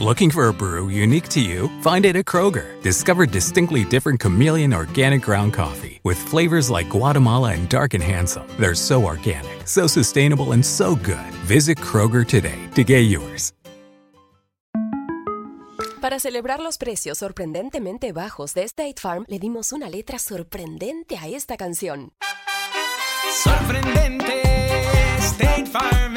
Looking for a brew unique to you? Find it at Kroger. Discover distinctly different chameleon organic ground coffee with flavors like Guatemala and Dark and Handsome. They're so organic, so sustainable, and so good. Visit Kroger today to get yours. Para celebrar los precios sorprendentemente bajos de State Farm, le dimos una letra sorprendente a esta canción. Sorprendente, State Farm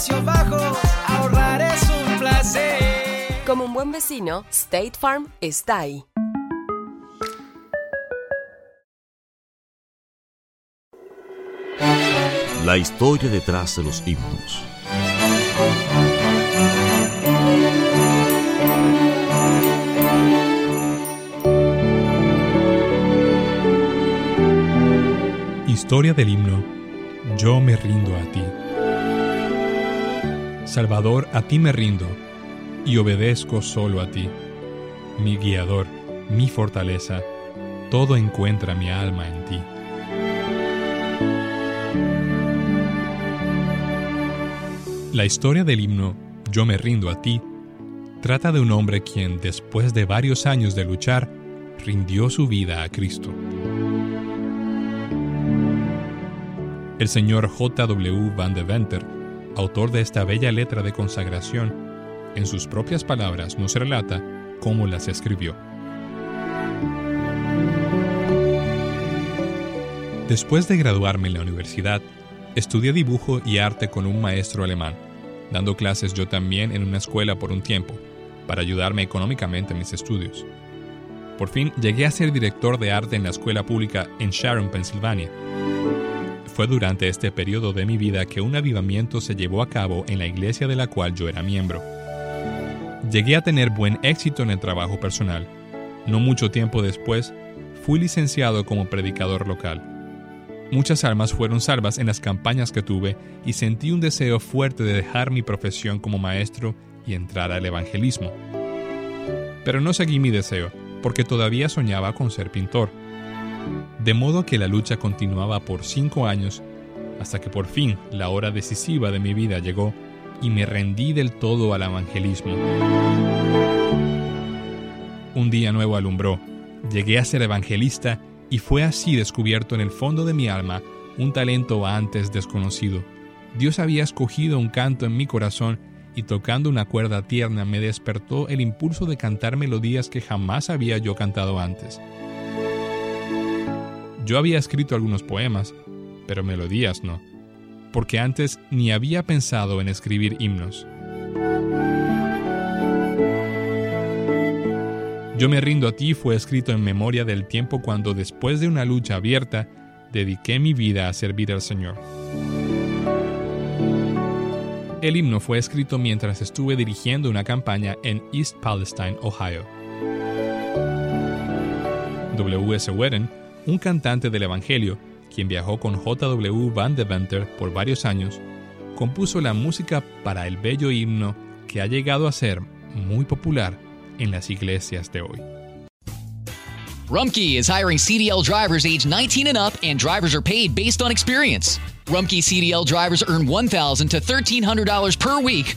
precios bajos, ahorrar es un placer. Como un buen vecino, State Farm está ahí. La historia detrás de los himnos. Historia del himno Yo me rindo a ti. Salvador, a ti me rindo y obedezco solo a ti. Mi guiador, mi fortaleza, todo encuentra mi alma en ti. La historia del himno Yo me rindo a ti trata de un hombre quien, después de varios años de luchar, rindió su vida a Cristo. El señor J.W. Van de Venter, autor de esta bella letra de consagración, en sus propias palabras nos relata cómo las escribió. Después de graduarme en la universidad, estudié dibujo y arte con un maestro alemán, dando clases yo también en una escuela por un tiempo, para ayudarme económicamente en mis estudios. Por fin llegué a ser director de arte en la escuela pública en Sharon, Pensilvania. Fue durante este periodo de mi vida que un avivamiento se llevó a cabo en la iglesia de la cual yo era miembro. Llegué a tener buen éxito en el trabajo personal. No mucho tiempo después, fui licenciado como predicador local. Muchas almas fueron salvas en las campañas que tuve y sentí un deseo fuerte de dejar mi profesión como maestro y entrar al evangelismo. Pero no seguí mi deseo, porque todavía soñaba con ser pintor. De modo que la lucha continuaba por cinco años, hasta que por fin la hora decisiva de mi vida llegó y me rendí del todo al evangelismo. Un día nuevo alumbró, llegué a ser evangelista y fue así descubierto en el fondo de mi alma un talento antes desconocido. Dios había escogido un canto en mi corazón y tocando una cuerda tierna me despertó el impulso de cantar melodías que jamás había yo cantado antes. Yo había escrito algunos poemas, pero melodías no, porque antes ni había pensado en escribir himnos. Yo me rindo a ti fue escrito en memoria del tiempo cuando después de una lucha abierta, dediqué mi vida a servir al Señor. El himno fue escrito mientras estuve dirigiendo una campaña en East Palestine, Ohio. W.S. un cantante del Evangelio, quien viajó con J.W. Van de Venter por varios años, compuso la música para el bello himno que ha llegado a ser muy popular en las iglesias de hoy. Rumkey is hiring CDL drivers age 19 and up, and drivers are paid based on experience. Rumkey CDL drivers earn $1,000 to $1,300 per week